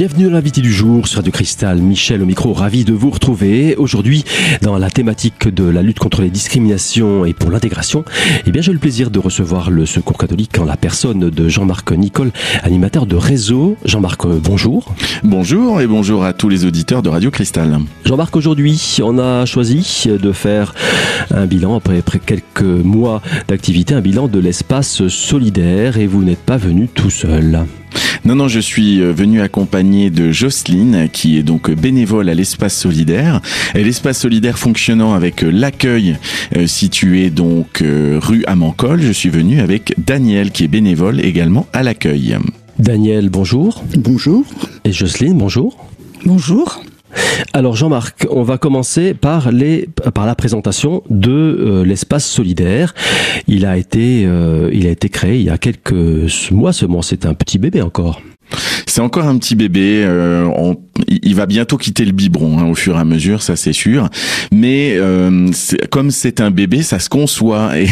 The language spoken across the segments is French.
Bienvenue à l'invité du jour sur Radio Cristal. Michel au micro, ravi de vous retrouver. Aujourd'hui, dans la thématique de la lutte contre les discriminations et pour l'intégration, eh bien, j'ai le plaisir de recevoir le Secours catholique en la personne de Jean-Marc Nicole, animateur de réseau. Jean-Marc, bonjour. Bonjour et bonjour à tous les auditeurs de Radio Cristal. Jean-Marc, aujourd'hui, on a choisi de faire un bilan après, après quelques mois d'activité, un bilan de l'espace solidaire et vous n'êtes pas venu tout seul. Non, non, je suis euh, venu accompagné de Jocelyne, qui est donc bénévole à l'espace solidaire. Et l'espace solidaire fonctionnant avec euh, l'accueil euh, situé donc rue Amancol, je suis venu avec Daniel, qui est bénévole également à l'accueil. Daniel, bonjour. Bonjour. Et Jocelyne, bonjour. Bonjour. Alors Jean-Marc, on va commencer par, les, par la présentation de euh, l'espace solidaire. Il a été, euh, il a été créé il y a quelques mois seulement. C'est un petit bébé encore. C'est encore un petit bébé. Euh, il va bientôt quitter le biberon hein, au fur et à mesure, ça c'est sûr. Mais euh, comme c'est un bébé, ça se conçoit et,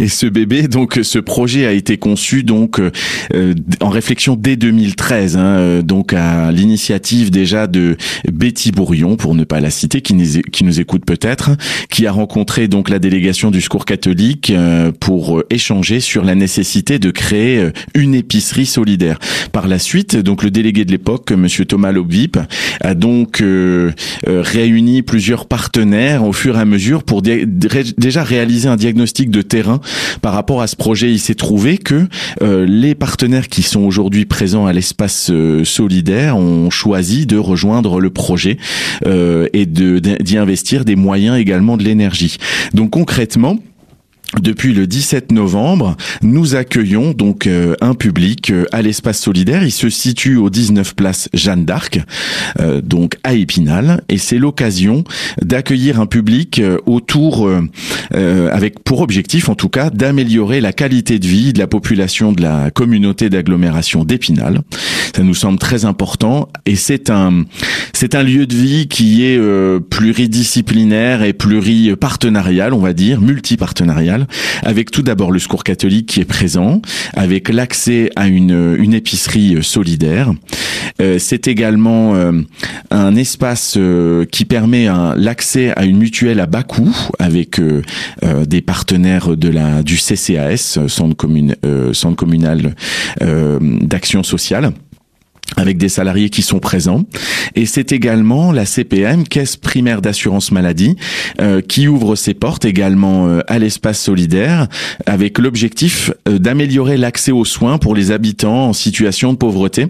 et, ce bébé, donc ce projet a été conçu donc euh, en réflexion dès 2013, hein, donc à l'initiative déjà de Betty Bourion, pour ne pas la citer, qui nous, qui nous écoute peut-être, qui a rencontré donc la délégation du Secours catholique pour échanger sur la nécessité de créer une épicerie solidaire. Par la suite, donc le délégué de l'époque, Monsieur Thomas Lobvip, a donc euh, euh, réuni plusieurs partenaires au fur et à mesure pour déjà réaliser un diagnostic de terrain par rapport à ce projet. Il s'est trouvé que euh, les partenaires qui sont aujourd'hui présents à l'espace solidaire ont choisi de rejoindre le projet et d'y investir des moyens également de l'énergie. Donc concrètement, depuis le 17 novembre, nous accueillons donc euh, un public euh, à l'espace solidaire. Il se situe au 19 place Jeanne d'Arc, euh, donc à Épinal, et c'est l'occasion d'accueillir un public autour, avec pour objectif en tout cas d'améliorer la qualité de vie de la population de la communauté d'agglomération d'Épinal. Ça nous semble très important, et c'est un c'est un lieu de vie qui est pluridisciplinaire et pluripartenarial, on va dire, multipartenarial avec tout d'abord le secours catholique qui est présent, avec l'accès à une, épicerie euh, solidaire. Euh, c'est également euh, un espace qui permet l'accès à une mutuelle à bas coût avec des partenaires du CCAS, centre communal d'action sociale avec des salariés qui sont présents. Et c'est également la CPM, Caisse primaire d'assurance maladie, euh, qui ouvre ses portes également euh, à l'espace solidaire, avec l'objectif euh, d'améliorer l'accès aux soins pour les habitants en situation de pauvreté,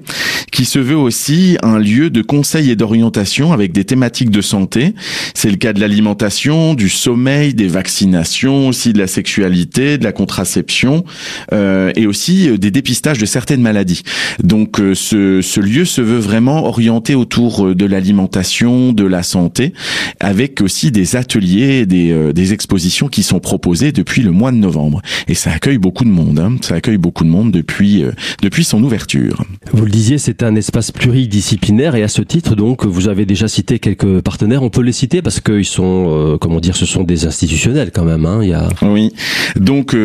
qui se veut aussi un lieu de conseil et d'orientation avec des thématiques de santé. C'est le cas de l'alimentation, du sommeil, des vaccinations, aussi de la sexualité, de la contraception, et aussi des dépistages de certaines maladies. Donc ce ce lieu se veut vraiment orienté autour euh, de l'alimentation, de la santé, avec aussi des ateliers, des, euh, des expositions qui sont proposées depuis le mois de novembre. Et ça accueille beaucoup de monde. Hein. Ça accueille beaucoup de monde depuis euh, depuis son ouverture. Vous le disiez, c'est un espace pluridisciplinaire et à ce titre, donc, vous avez déjà cité quelques partenaires. On peut les citer parce qu'ils sont, comment dire, ce sont des institutionnels quand même. Hein. Il y a... Oui. Donc,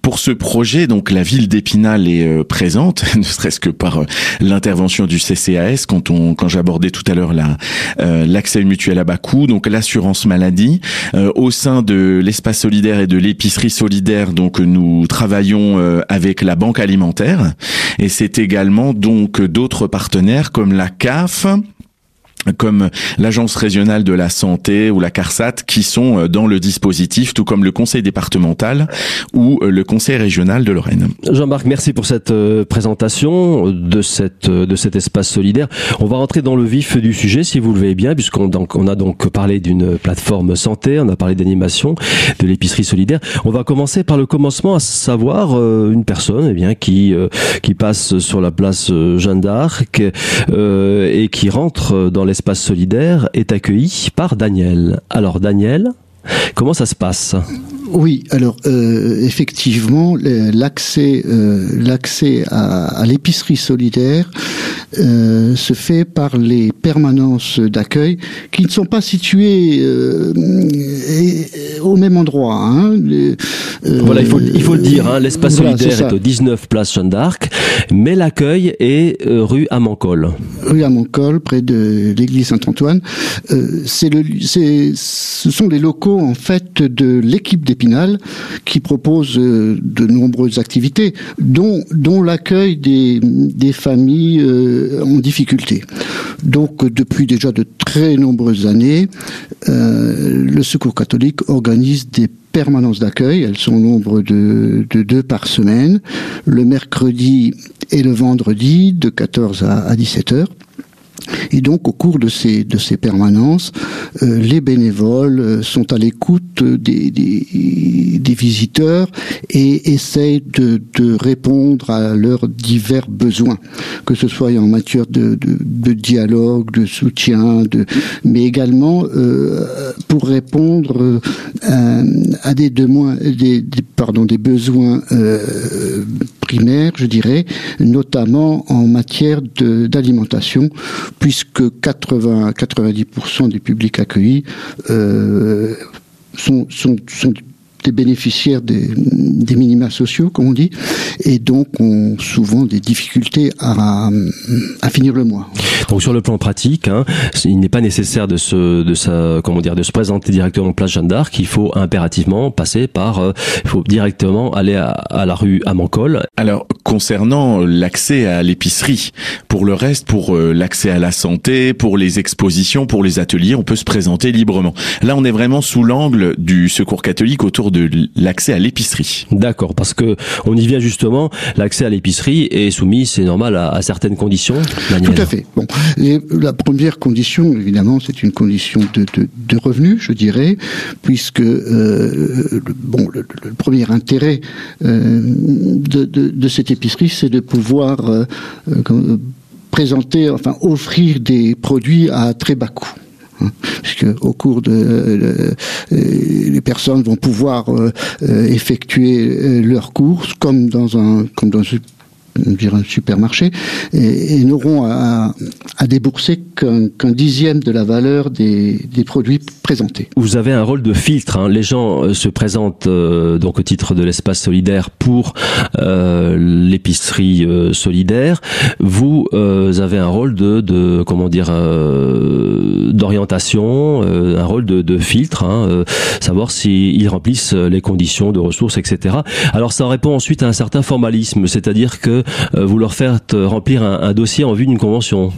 pour ce projet, donc la ville d'Épinal est présente, ne serait-ce que par l'intervention du CCAS quand on quand j'abordais tout à l'heure la euh, l'accès mutuel à bas coût, donc l'assurance maladie euh, au sein de l'espace solidaire et de l'épicerie solidaire. Donc nous travaillons euh, avec la banque alimentaire et c'est également donc d'autres partenaires comme la CAF comme l'agence régionale de la santé ou la CARSAT qui sont euh, dans le dispositif, tout comme le conseil départemental ou euh, le conseil régional de Lorraine. Jean-Marc, merci pour cette euh, présentation de cette de cet espace solidaire. On va rentrer dans le vif du sujet, si vous le voulez bien, puisqu'on a donc parlé d'une plateforme santé, on a parlé d'animation, de l'épicerie solidaire. On va commencer par le commencement, à savoir une personne, eh bien, qui qui passe sur la place Jeanne d'Arc et qui rentre dans les l'espace solidaire est accueilli par Daniel. Alors Daniel, comment ça se passe? Oui, alors euh, effectivement, l'accès euh, l'accès à, à l'épicerie solidaire euh, se fait par les permanences d'accueil qui ne sont pas situées euh, au même endroit. Hein. voilà, il faut, il faut le dire, hein, l'espace solidaire est, au 19 place Jeanne d'Arc, mais l'accueil est rue Amancol. Rue Amancol, près de l'église Saint-Antoine. c'est le, ce sont les locaux en fait de l'équipe qui propose de nombreuses activités, dont, l'accueil des, familles en difficulté. Donc depuis déjà de très nombreuses années, euh, le Secours catholique organise des permanences d'accueil. Elles sont au nombre de, de, deux par semaine, le mercredi et le vendredi de 14 à, à 17 heures. Et donc, au cours de ces, de ces permanences, euh, les bénévoles euh, sont à l'écoute des, des, visiteurs et essayent de, de, répondre à leurs divers besoins, que ce soit en matière de, de, dialogue, de soutien, de, mais également euh, pour répondre à des, des, besoins primaires, je dirais, notamment en matière d'alimentation puisque 80 90% des publics accueillis euh, sont, sont, sont des bénéficiaires des, des, minima sociaux, comme on dit, et donc ont souvent des difficultés à, à finir le mois. Donc sur le plan pratique, hein, il n'est pas nécessaire de se, de sa, comment dire, de se présenter directement en place Jeanne d'Arc. Il faut impérativement passer par, euh, il faut directement aller à, à la rue Amancol. Alors concernant l'accès à l'épicerie, pour le reste, pour euh, l'accès à la santé, pour les expositions, pour les ateliers, on peut se présenter librement. Là, on est vraiment sous l'angle du Secours catholique autour de l'accès à l'épicerie. D'accord, parce que on y vient justement, l'accès à l'épicerie est soumis, c'est normal, à, certaines conditions. Tout à fait. Bon, la première condition, évidemment, c'est une condition de, de, de, revenus, je dirais, puisque euh, le, bon, le, premier intérêt euh, de, de, cette épicerie, c'est de pouvoir euh, euh présenter, enfin offrir des produits à très bas coût. Puisque au cours de euh, les personnes vont pouvoir euh, euh, effectuer leurs courses comme dans un comme dans dire un supermarché, et, n'auront à, débourser qu'un dixième de la valeur des, produits présentés. Vous avez un rôle de filtre. Hein. Les gens euh, se présentent euh, donc au titre de l'espace solidaire pour euh, l'épicerie euh, solidaire. Vous avez un rôle de, de comment dire d'orientation, un rôle de, de filtre, hein, savoir s'ils remplissent les conditions de ressources, etc. Alors ça répond ensuite à un certain formalisme, c'est-à-dire que euh, vous leur faites remplir un, dossier en vue d'une convention.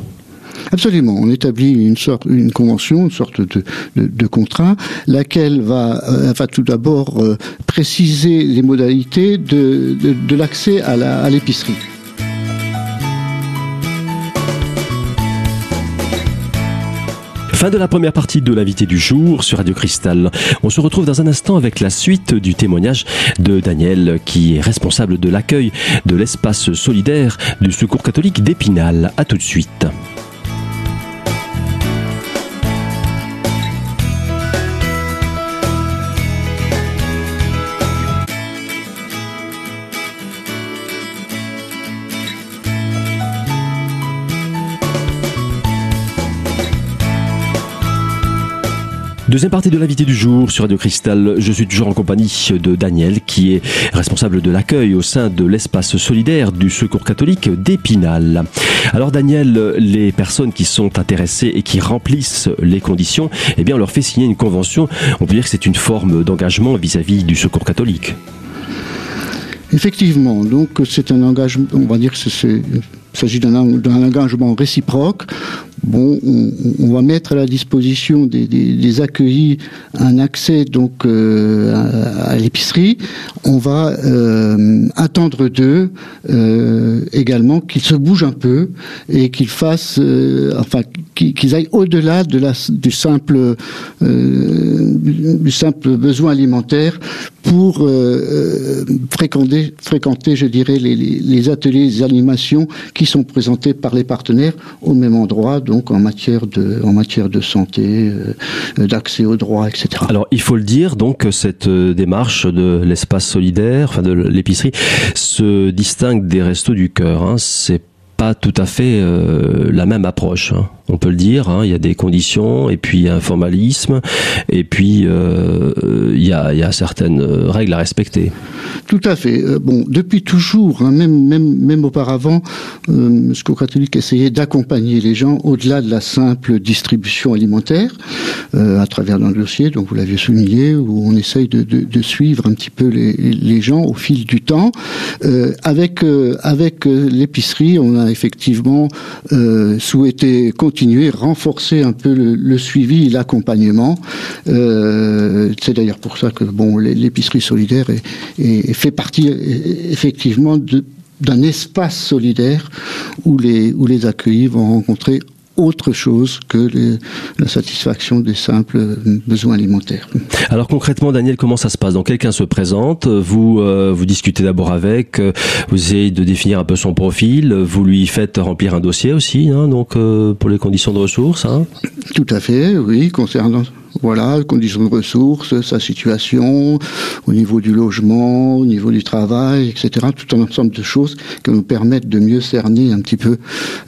Absolument. On établit une sorte, une convention, une sorte de, contrat, laquelle va, euh, tout d'abord euh, préciser les modalités de l'accès à l'épicerie. Fin de la première partie de l'invité du jour sur Radio Cristal. On se retrouve dans un instant avec la suite du témoignage de Daniel qui est responsable de l'accueil de l'espace solidaire du Secours catholique d'Épinal. À tout de suite. Deuxième partie de l'invité du jour sur Radio Cristal. Je suis toujours en compagnie de Daniel, qui est responsable de l'accueil au sein de l'espace solidaire du Secours catholique d'Épinal. Alors Daniel, les personnes qui sont intéressées et qui remplissent les conditions, eh bien on leur fait signer une convention. On peut dire que c'est une forme d'engagement vis-à-vis du Secours catholique. Effectivement, donc c'est un engagement, on va dire que c'est il s'agit d'un engagement réciproque. Bon, on, va mettre à la disposition des, accueillis un accès donc euh, à, l'épicerie. On va euh, attendre d'eux euh, également qu'ils se bougent un peu et qu'ils fassent, enfin qu'ils aillent au-delà de la, du simple euh, du simple besoin alimentaire pour euh, euh, fréquenter, fréquenter, je dirais, les, les, ateliers, les animations qui sont présentés par les partenaires au même endroit, donc en matière de, en matière de santé, euh, d'accès aux droits, etc. Alors, il faut le dire, donc, cette démarche de l'espace solidaire, enfin de l'épicerie, se distingue des restos du cœur. Hein. C'est pas tout à fait la même approche. Hein on peut le dire. Hein, il y a des conditions, et puis il y a un formalisme, et puis euh, il, y a, certaines règles à respecter. Tout à fait. Euh, bon, depuis toujours, hein, même, même, même auparavant, euh, ce catholique essayait d'accompagner les gens au-delà de la simple distribution alimentaire, euh, à travers un dossier, donc vous l'aviez souligné, où on essaye de, suivre un petit peu les, gens au fil du temps. Euh, avec avec l'épicerie, on a effectivement souhaité continuer continuer, renforcer un peu le, suivi et l'accompagnement. Euh, c'est d'ailleurs pour ça que l'épicerie solidaire fait partie effectivement d'un espace solidaire où les, où les accueillis vont rencontrer autre chose que la satisfaction des simples besoins alimentaires. Alors concrètement, Daniel, comment ça se passe? Donc quelqu'un se présente, vous euh, vous discutez d'abord avec, euh, vous essayez de définir un peu son profil, vous lui faites remplir un dossier aussi, hein, donc euh, pour les conditions de ressources. Hein? Tout à fait, oui, concernant voilà, conditions de ressources, sa situation, au niveau du logement, au niveau du travail, etc. Tout un ensemble de choses qui nous permettent de mieux cerner un petit peu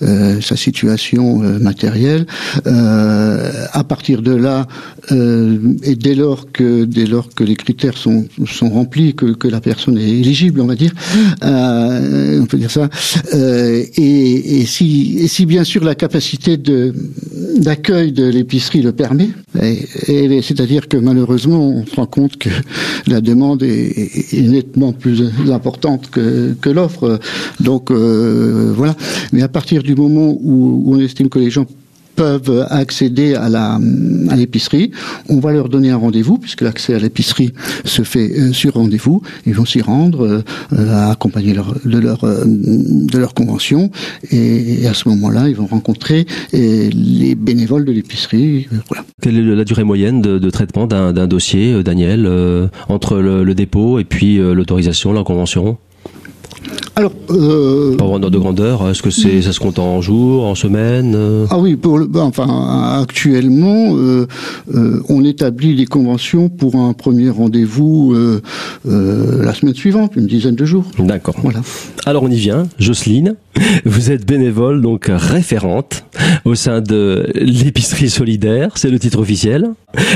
euh, sa situation euh, matérielle. Euh, à partir de là, euh, et dès lors que dès lors que les critères sont sont remplis, que, que la personne est éligible, on va dire, on peut dire ça, et, et, si et si bien sûr la capacité de d'accueil de l'épicerie le permet. Et, c'est-à-dire que malheureusement, on se rend compte que la demande est, nettement plus importante que, l'offre. Donc euh, voilà. Mais à partir du moment où on estime que les gens peuvent accéder à la à l'épicerie. On va leur donner un rendez-vous puisque l'accès à l'épicerie se fait euh, sur rendez-vous. Ils vont s'y rendre, euh, euh accompagner leur, de leur euh, de leur convention et, à ce moment-là, ils vont rencontrer les bénévoles de l'épicerie. Voilà. Quelle est la durée moyenne de, de traitement d'un dossier, Daniel, entre le, le, dépôt et puis l'autorisation, la convention? Alors, euh, pour avoir de grandeur, est-ce que c'est ça se compte en jours, en semaines euh? Ah oui, pour le, ben, enfin actuellement, euh, euh, on établit les conventions pour un premier rendez-vous la semaine suivante, une dizaine de jours. D'accord. Voilà. Alors on y vient, Jocelyne. Vous êtes bénévole, donc référente au sein de l'épicerie solidaire, c'est le titre officiel.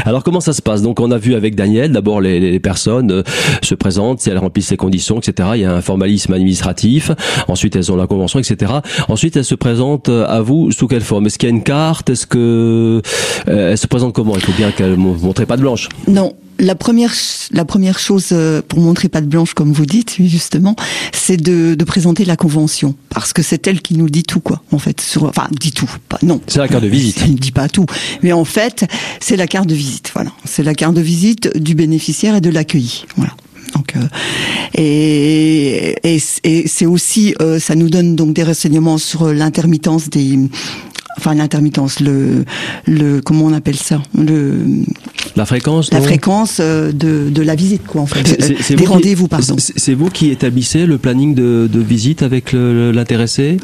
Alors comment ça se passe? Donc on a vu avec Daniel, d'abord les, les, personnes se présentent, si elles remplissent ces conditions, etc. Il y a un formalisme administratif. Ensuite elles ont la convention, etc. Ensuite elles se présentent à vous sous quelle forme? Est-ce qu'il y a une carte? Est-ce que euh, elles se présentent comment? Il faut bien qu'elles montrent pas de blanche. Non, la première, la première chose euh, pour montrer pas de blanche, comme vous dites justement, c'est de, de, présenter la convention, parce que c'est elle qui nous dit tout, quoi. En fait, sur, enfin, dit tout, pas non. C'est la carte de visite. Elle dit pas tout, mais en fait, c'est la carte de visite. Voilà, c'est la carte de visite du bénéficiaire et de l'accueilli. Voilà. Donc, euh, et, et, et c'est aussi, euh, ça nous donne donc des renseignements sur l'intermittence des enfin l'intermittence, le, le, comment on appelle ça, le, la fréquence, la fréquence euh, de, de la visite, quoi, en fait, des rendez-vous, pardon. C'est vous qui établissez le planning de, de visite avec l'intéressé?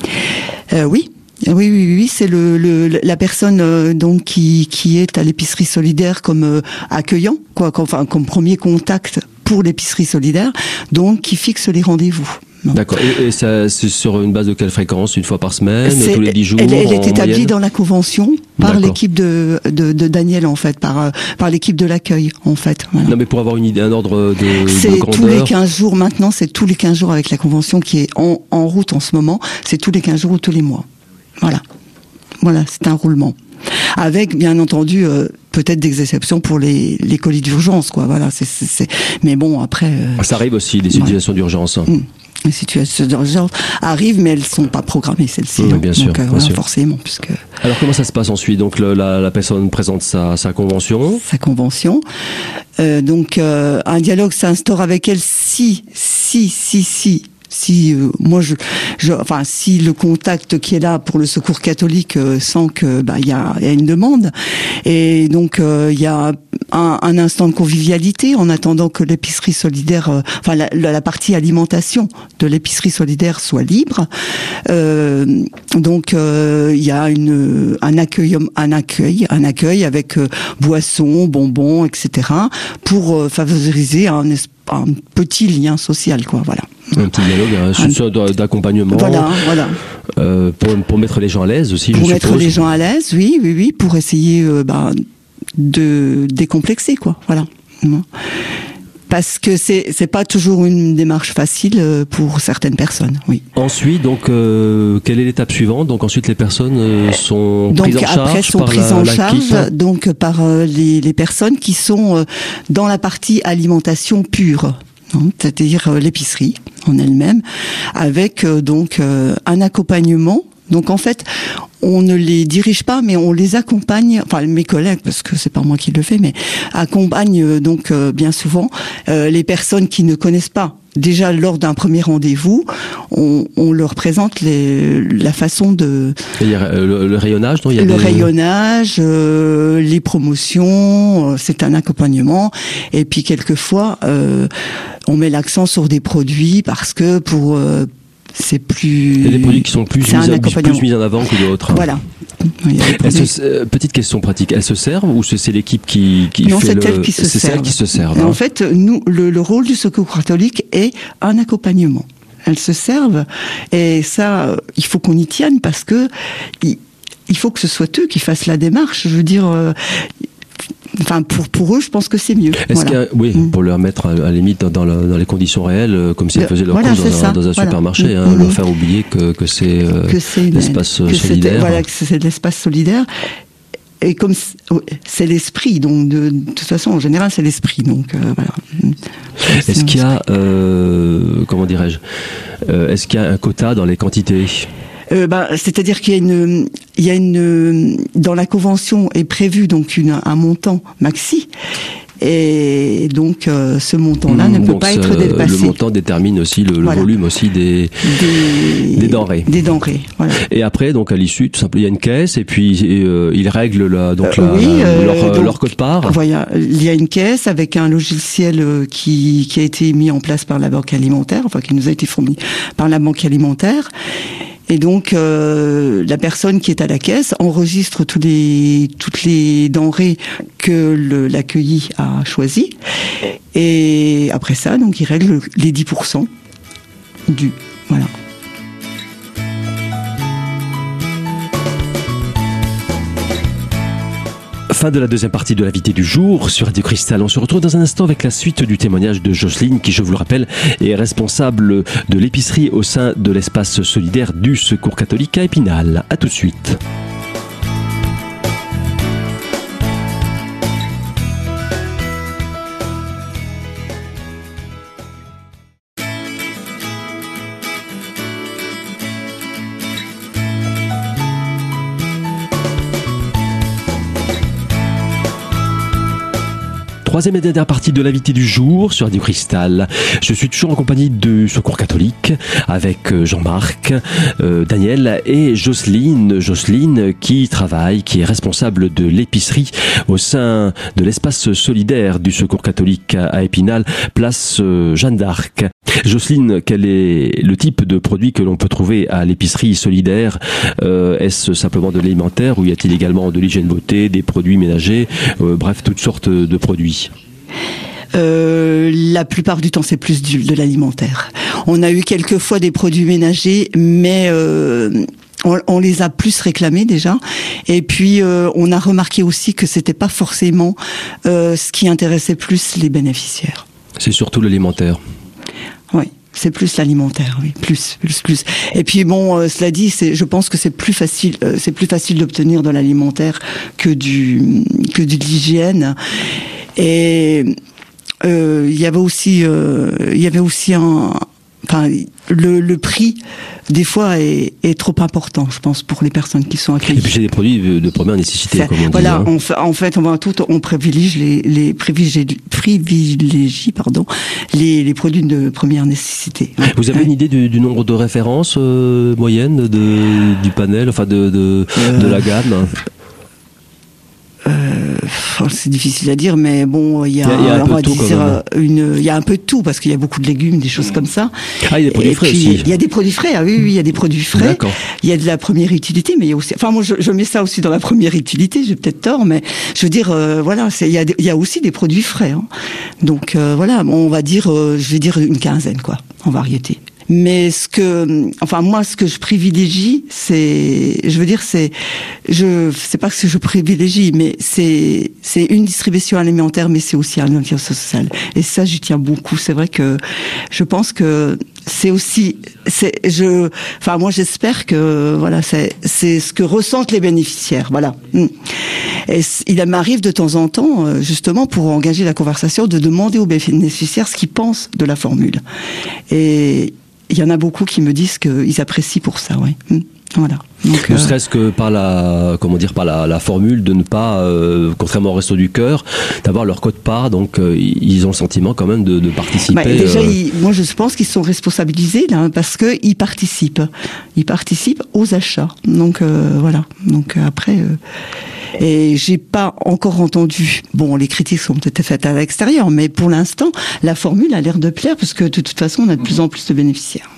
Euh, Oui. Oui, oui, oui, c'est le, le, la personne euh, donc qui, qui est à l'épicerie solidaire comme euh, accueillant, quoi, comme, enfin comme premier contact pour l'épicerie solidaire, donc qui fixe les rendez-vous. D'accord. Et, ça, c'est sur une base de quelle fréquence? Une fois par semaine Tous les dix jours Elle, elle est établie dans la convention par l'équipe de, de, de, Daniel, en fait, par, euh, par l'équipe de l'accueil, en fait. Voilà. Non, mais pour avoir une idée, un ordre de. C'est tous les 15 jours maintenant, c'est tous les 15 jours avec la convention qui est en, en route en ce moment. C'est tous les 15 jours ou tous les mois. Voilà. Voilà, c'est un roulement. Avec, bien entendu, euh, peut-être des exceptions pour les, les colis d'urgence, quoi. Voilà, c'est, mais bon, après. Euh, ça arrive aussi, des situations d'urgence. Mmh les situations d'urgence arrivent, mais elles sont pas programmées celles-ci. Bien, sûr, Donc, euh, forcément, puisque. Alors comment ça se passe ensuite? Donc le, la, la, personne présente sa, sa convention. Sa convention. Euh, donc un dialogue s'instaure avec elle si, si, si, si si euh, moi je, je, enfin si le contact qui est là pour le secours catholique euh, sent que bah il y a, y a, une demande et donc euh, il y a un, un, instant de convivialité en attendant que l'épicerie solidaire, enfin la, la, partie alimentation de l'épicerie solidaire soit libre. donc il y a une, un accueil, un accueil, un accueil avec boissons, bonbons, etc. pour favoriser un, un petit lien social, quoi. Voilà. Un petit dialogue, un d'accompagnement. Voilà, voilà. Euh, pour, pour, mettre les gens à l'aise aussi. Pour je mettre suppose. les gens à l'aise, oui, oui, oui, pour essayer euh, bah, de décomplexer, quoi. Voilà. Parce que c'est c'est pas toujours une démarche facile euh, pour certaines personnes, oui. Ensuite, donc, euh, quelle est l'étape suivante? Donc ensuite, les personnes euh, sont donc, prises en charge après sont par prises la, en la charge donc par euh, les, les personnes qui sont euh, dans la partie alimentation pure c'est-à-dire euh, l'épicerie en elle-même, avec euh, donc euh, un accompagnement. Donc en fait, on ne les dirige pas, mais on les accompagne. Enfin, mes collègues, parce que c'est pas moi qui le fais, mais accompagnent donc bien souvent les personnes qui ne connaissent pas déjà lors d'un premier rendez-vous, on, on, leur présente les, la façon de il y a le, le rayonnage, non il y a le des... rayonnage, euh, les promotions, euh, c'est un accompagnement. Et puis quelquefois, euh, on met l'accent sur des produits parce que pour euh, c'est plus. Il y a des produits qui sont plus, mis, plus mis en avant que d'autres. Voilà. Se, euh, petite question pratique, elles se servent ou c'est l'équipe qui, qui non, fait le... elle qui se C'est servent. qui se servent. En fait, nous, le, le rôle du secours catholique est un accompagnement. Elles se servent et ça, il faut qu'on y tienne parce que il, faut que ce soit eux qui fassent la démarche. Je veux dire. Euh, Enfin, pour, pour eux, je pense que c'est mieux. Est-ce voilà. qu'il y a, oui, mmh. pour leur mettre à, la limite dans, dans, la, dans les conditions réelles, euh, comme si elles faisaient leur voilà, course dans, un voilà. supermarché, hein, mmh. leur faire oublier que, que c'est euh, l'espace solidaire. Voilà, que c'est l'espace solidaire. Et comme c'est l'esprit, donc de, de, toute façon, en général, c'est l'esprit. Donc euh, voilà. Est-ce qu'il y a, euh, comment dirais-je, euh, est-ce qu'il y a un quota dans les quantités? Euh, bah, c'est-à-dire qu'il y a une, il y a une, dans la convention est prévu donc une, un montant maxi. Et donc euh, ce montant-là mmh, ne peut pas être dépassé. Le montant détermine aussi le, voilà. le volume aussi des, des, des denrées. Des denrées. Voilà. Et après, donc à l'issue, tout simplement, il y a une caisse et puis euh, ils règlent la, donc la, oui, la, leur, donc, leur code part. Voilà, il y a une caisse avec un logiciel euh, qui, qui a été mis en place par la banque alimentaire, enfin qui nous a été fourni par la banque alimentaire. Et donc, euh, la personne qui est à la caisse enregistre toutes les denrées que l'accueilli a choisies. Et après ça, donc, il règle les 10% du. Voilà. Fin de la deuxième partie de l'invité du jour sur Radio Cristal. On se retrouve dans un instant avec la suite du témoignage de Jocelyne, qui, je vous le rappelle, est responsable de l'épicerie au sein de l'espace solidaire du Secours catholique à Épinal. À tout de suite. Troisième et dernière partie de l'invité du jour sur Radio Cristal. Je suis toujours en compagnie du Secours catholique avec Jean-Marc, euh, Daniel et Jocelyne. Jocelyne qui travaille, qui est responsable de l'épicerie au sein de l'espace solidaire du Secours catholique à Épinal, place euh, Jeanne d'Arc. Jocelyne, quel est le type de produit que l'on peut trouver à l'épicerie solidaire? Euh, Est-ce simplement de l'alimentaire ou y a-t-il également de l'hygiène beauté, des produits ménagers, euh, bref, toutes sortes de produits euh, la plupart du temps, c'est plus du, de l'alimentaire. On a eu quelques fois des produits ménagers, mais euh, on, on, les a plus réclamés déjà. Et puis, euh, on a remarqué aussi que c'était pas forcément ce qui intéressait plus les bénéficiaires. C'est surtout l'alimentaire. Oui. C'est plus l'alimentaire, oui, plus, plus, plus. Et puis bon, euh, cela dit, c'est, je pense que c'est plus facile, euh, c'est plus facile d'obtenir de l'alimentaire que du que de l'hygiène. Et euh, il y avait aussi, il y avait aussi un, enfin, le, le, prix des fois est, est, trop important, je pense, pour les personnes qui sont accueillies. Et puis c'est des produits de première nécessité, comme on voilà, dit. Hein. en fait, on va tout, on privilégie les, les privilégie, privilégie, pardon, les, les, produits de première nécessité. Vous avez une idée du, du nombre de références euh, moyennes de, du panel, enfin de, de, euh, de la gamme? euh, c'est difficile à dire, mais bon, il y a, un peu on va tout, dire une, il y a un peu de tout parce qu'il y a beaucoup de légumes, des choses comme ça. Ah, il y a des produits Et frais puis, aussi. Il y a des produits frais. Ah oui, oui, il y a des produits frais. Il y a de la première utilité, mais il y a aussi, enfin moi je, je mets ça aussi dans la première utilité. J'ai peut-être tort, mais je veux dire, euh, voilà, il y a, y aussi des produits frais. hein. Donc euh, voilà, on va dire, euh, je vais dire une quinzaine quoi, en variété. Mais ce que, enfin moi, ce que je privilégie, c'est, je veux dire, c'est, je, c'est pas ce que je privilégie, mais c'est, c'est une distribution alimentaire, mais c'est aussi un social. Et ça, j'y tiens beaucoup. C'est vrai que je pense que c'est aussi, c'est, je, enfin moi, j'espère que voilà, c'est, c'est ce que ressentent les bénéficiaires. Voilà. Mm. Et il m'arrive de temps en temps, euh, justement, pour engager la conversation, de demander aux bénéficiaires ce qu'ils pensent de la formule. Et il y en a beaucoup qui me disent qu'ils apprécient pour ça, ouais. Mm. Voilà. Donc, Ne euh, serait-ce que par la, comment dire, par la, la formule de ne pas, euh, contrairement au resto du cœur, d'avoir leur code part. Donc, euh, ils ont le sentiment quand même de, de participer. Bah, déjà, ils- moi, je pense qu'ils sont responsabilisés là, parce que ils participent. Ils participent aux achats. Donc voilà. Donc après, et j'ai pas encore entendu. Bon, les critiques sont peut-être faites à l'extérieur, mais pour l'instant, la formule a l'air de plaire parce que de toute façon, on a de plus en plus de bénéficiaires.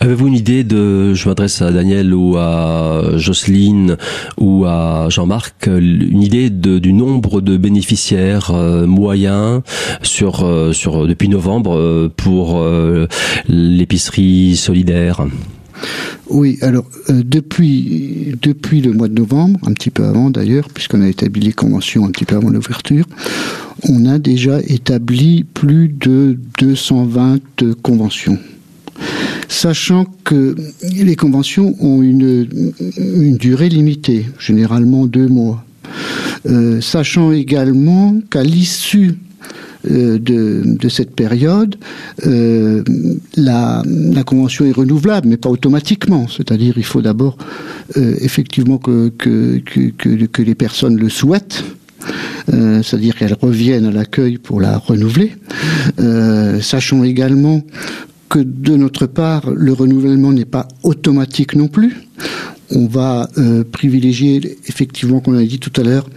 Avez-vous une idée de, je m'adresse à Daniel ou à Jocelyne ou à Jean-Marc, euh, une idée du nombre de bénéficiaires euh, moyens sur, euh, sur depuis novembre pour l'épicerie solidaire? Oui, alors depuis depuis le mois de novembre, un petit peu avant d'ailleurs, puisqu'on a établi les conventions un petit peu avant l'ouverture, on a déjà établi plus de 220 conventions. Sachant que les conventions ont une, durée limitée, généralement deux mois. Euh, sachant également qu'à l'issue euh, de, cette période, euh, la, convention est renouvelable, mais pas automatiquement. C'est-à-dire, il faut d'abord effectivement que, les personnes le souhaitent. C'est-à-dire qu'elles reviennent à l'accueil pour la renouveler. Sachant également que de notre part, le renouvellement n'est pas automatique non plus. On va euh, privilégier, effectivement, comme on a dit tout à l'heure,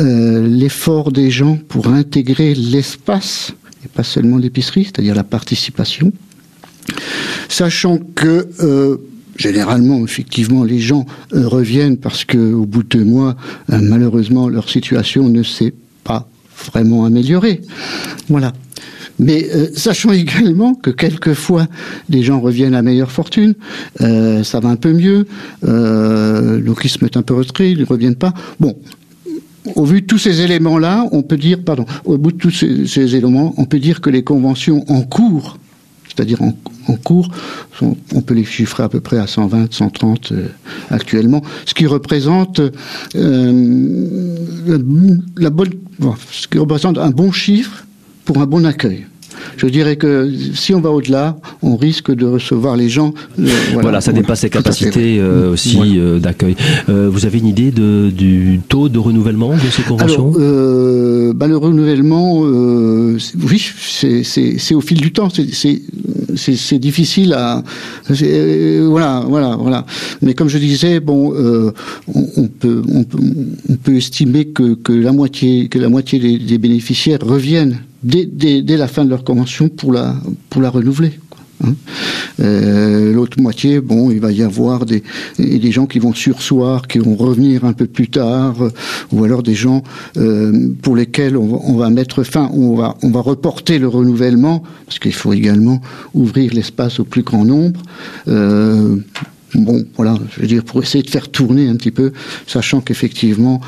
euh, l'effort des gens pour intégrer l'espace, et pas seulement l'épicerie, c'est-à-dire la participation. Sachant que euh, généralement, effectivement, les gens reviennent parce que au bout de deux mois, malheureusement, leur situation ne s'est pas vraiment améliorée. Voilà. Mais euh, sachant également que quelquefois les gens reviennent à meilleure fortune, euh, ça va un peu mieux, euh, donc ils se mettent un peu retraits, ils ne reviennent pas. Bon, au vu de tous ces éléments-là, on peut dire, pardon, au bout de tous ces, éléments, on peut dire que les conventions en cours, c'est-à-dire en, cours, sont- on peut les chiffrer à peu près à 120, 130 euh, actuellement, ce qui représente euh, la bonne, bon, ce qui représente un bon chiffre pour un bon accueil. Je dirais que si on va au-delà, on risque de recevoir les gens. euh, Voilà, ça dépasse les capacités euh, aussi Voilà. euh, d'accueil. Vous avez une idée de, du taux de renouvellement de ces conventions? Alors, bah, le renouvellement, oui, c'est- au fil du temps. C'est- difficile à. voilà, voilà, voilà. Mais comme je disais, bon, on, on peut, on peut, on peut estimer que, que la moitié, que la moitié des, des bénéficiaires reviennent dès, dès, la fin de leur convention pour la, pour la renouveler. hein. Euh, L'autre moitié, bon, il va y avoir des, des gens qui vont sursoir, qui vont revenir un peu plus tard, euh, ou alors des gens euh, pour lesquels on va, on va mettre fin, on va, on va reporter le renouvellement, parce qu'il faut également ouvrir l'espace au plus grand nombre. Bon, voilà, je veux dire, pour essayer de faire tourner un petit peu, sachant qu'effectivement,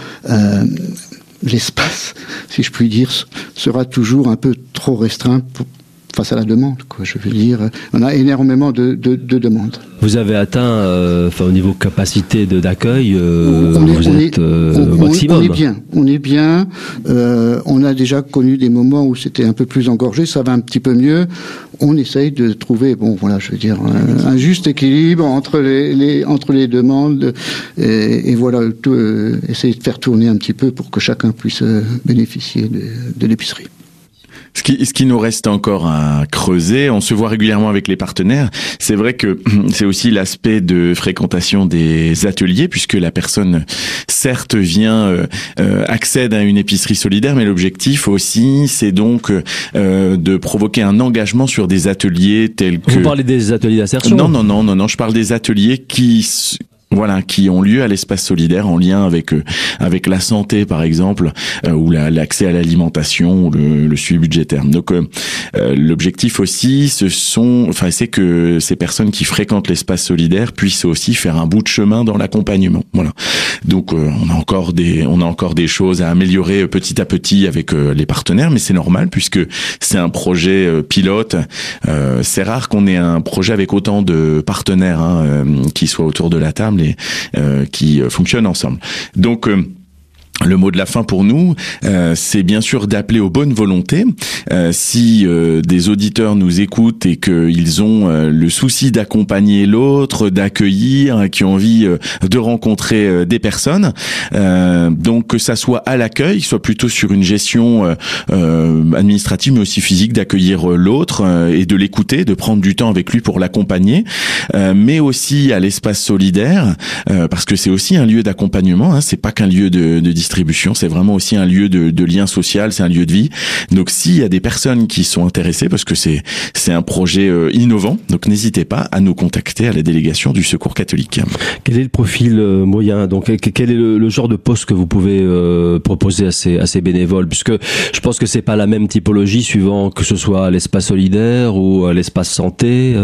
l'espace, si je puis dire, sera toujours un peu trop restreint pour, face à la demande. Quoi. Je veux dire, on a énormément de, de, de demandes. Vous avez atteint, euh, enfin, au niveau capacité de d'accueil, euh, vous êtes euh, on, maximum. On est bien, on est bien. Euh, on a déjà connu des moments où c'était un peu plus engorgé, ça va un petit peu mieux. On essaye de trouver, bon, voilà, je veux dire, un, un juste équilibre entre les, les, entre les demandes et, et voilà, tout, euh, essayer de faire tourner un petit peu pour que chacun puisse euh, bénéficier de, de l'épicerie. Ce qui, ce qui nous reste encore à creuser, on se voit régulièrement avec les partenaires. C'est vrai que c'est aussi l'aspect de fréquentation des ateliers, puisque la personne, certes, vient euh, euh, accède à une épicerie solidaire, mais l'objectif aussi, c'est donc euh, de provoquer un engagement sur des ateliers tels que. Vous parlez des ateliers d'insertion Non, non, non, non, non. Je parle des ateliers qui voilà, qui ont lieu à l'espace solidaire en lien avec euh, avec la santé par exemple, euh, ou l'accès à l'alimentation ou le, le, suivi budgétaire. Donc euh, euh, l'objectif aussi, ce sont, enfin c'est que ces personnes qui fréquentent l'espace solidaire puissent aussi faire un bout de chemin dans l'accompagnement. Voilà. Donc on a encore des on a encore des choses à améliorer petit à petit avec les partenaires, mais c'est normal puisque c'est un projet pilote. c'est rare qu'on ait un projet avec autant de partenaires hein, qui soient autour de la table euh, qui fonctionnent ensemble. Donc euh, le mot de la fin pour nous, euh, c'est bien sûr d'appeler aux bonnes volontés. Euh, si euh, des auditeurs nous écoutent et qu'ils ont euh, le souci d'accompagner l'autre, d'accueillir, qui ont envie euh, de rencontrer euh, des personnes, donc que ça soit à l'accueil, soit plutôt sur une gestion administrative mais aussi physique, d'accueillir l'autre et de l'écouter, de prendre du temps avec lui pour l'accompagner, mais aussi à l'espace solidaire, parce que c'est aussi un lieu d'accompagnement. Hein, c'est pas qu'un lieu de, de c'est vraiment aussi un lieu de, de lien social, c'est un lieu de vie. Donc s'il y a des personnes qui sont intéressées, parce que c'est c'est un projet euh, innovant, donc n'hésitez pas à nous contacter à la délégation du Secours catholique. Quel est le profil euh, moyen? Donc quel est le, le, genre de poste que vous pouvez euh, proposer à ces à ces bénévoles? Puisque je pense que c'est pas la même typologie suivant que ce soit l'espace solidaire ou l'espace santé.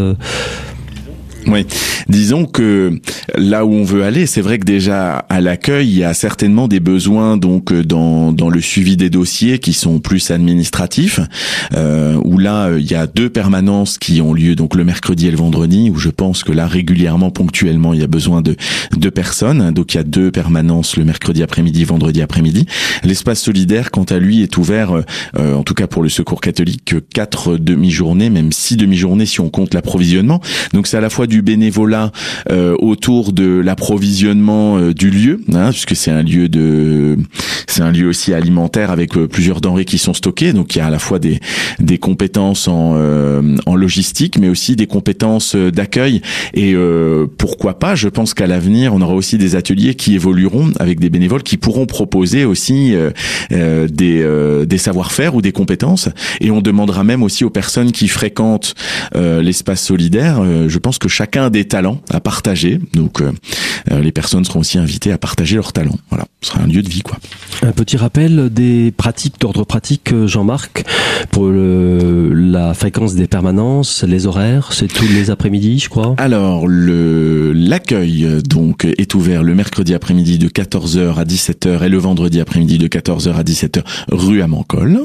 Euh... Oui, disons que là où on veut aller, c'est vrai que déjà à l'accueil, il y a certainement des besoins donc dans, dans le suivi des dossiers qui sont plus administratifs, euh, où là il y a deux permanences qui ont lieu donc le mercredi et le vendredi, où je pense que là régulièrement, ponctuellement, il y a besoin de deux personnes, donc il y a deux permanences le mercredi après-midi, vendredi après-midi. L'espace solidaire, quant à lui, est ouvert, euh, en tout cas pour le Secours catholique, quatre demi-journées, même six demi-journées si on compte l'approvisionnement. Donc c'est à la fois du du bénévolat euh, autour de l'approvisionnement euh, du lieu, hein, puisque c'est un lieu de, c'est un lieu aussi alimentaire avec euh, plusieurs denrées qui sont stockées. Donc il y a à la fois des compétences en logistique, mais aussi des compétences d'accueil. Et pourquoi pas Je pense qu'à l'avenir, on aura aussi des ateliers qui évolueront avec des bénévoles qui pourront proposer aussi des des savoir-faire ou des compétences. Et on demandera même aussi aux personnes qui fréquentent l'espace solidaire. je pense que chaque chacun a des talents à partager. Donc euh, les personnes seront aussi invitées à partager leurs talents. Voilà, ce sera un lieu de vie quoi. Un petit rappel des pratiques d'ordre pratique, Jean-Marc, pour le, la fréquence des permanences, les horaires, c'est tous les après-midi, je crois. Alors le l'accueil donc est ouvert le mercredi après-midi de 14h à 17h et le vendredi après-midi de 14h à 17h rue à Mancol.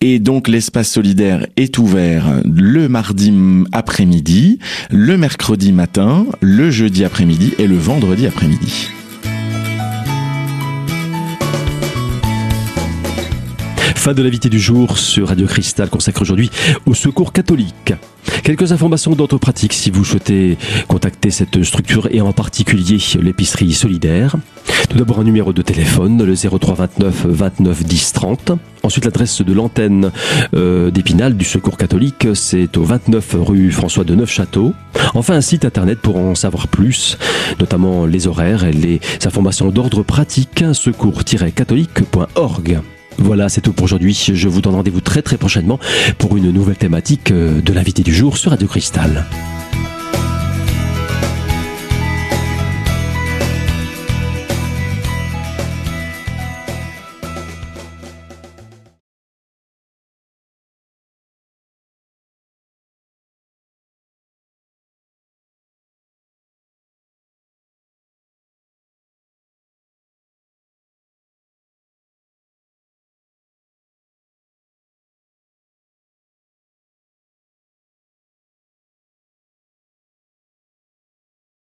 Et donc l'espace solidaire est ouvert le mardi après-midi, le mercredi matin, le jeudi après-midi et le vendredi après-midi. Fin de l'invité du jour sur Radio Cristal consacré aujourd'hui au secours catholique. Quelques informations d'ordre pratique si vous souhaitez contacter cette structure et en particulier l'épicerie solidaire. Tout d'abord un numéro de téléphone, le 03 29 29 10 30. Ensuite l'adresse de l'antenne euh, d'Épinal du Secours catholique, c'est au 29 rue François de Neufchâteau. Enfin un site internet pour en savoir plus, notamment les horaires et les informations d'ordre pratique, secours-catholique.org. Voilà, c'est tout pour aujourd'hui. Je vous donne rendez-vous très très prochainement pour une nouvelle thématique de l'invité du jour sur Radio Cristal.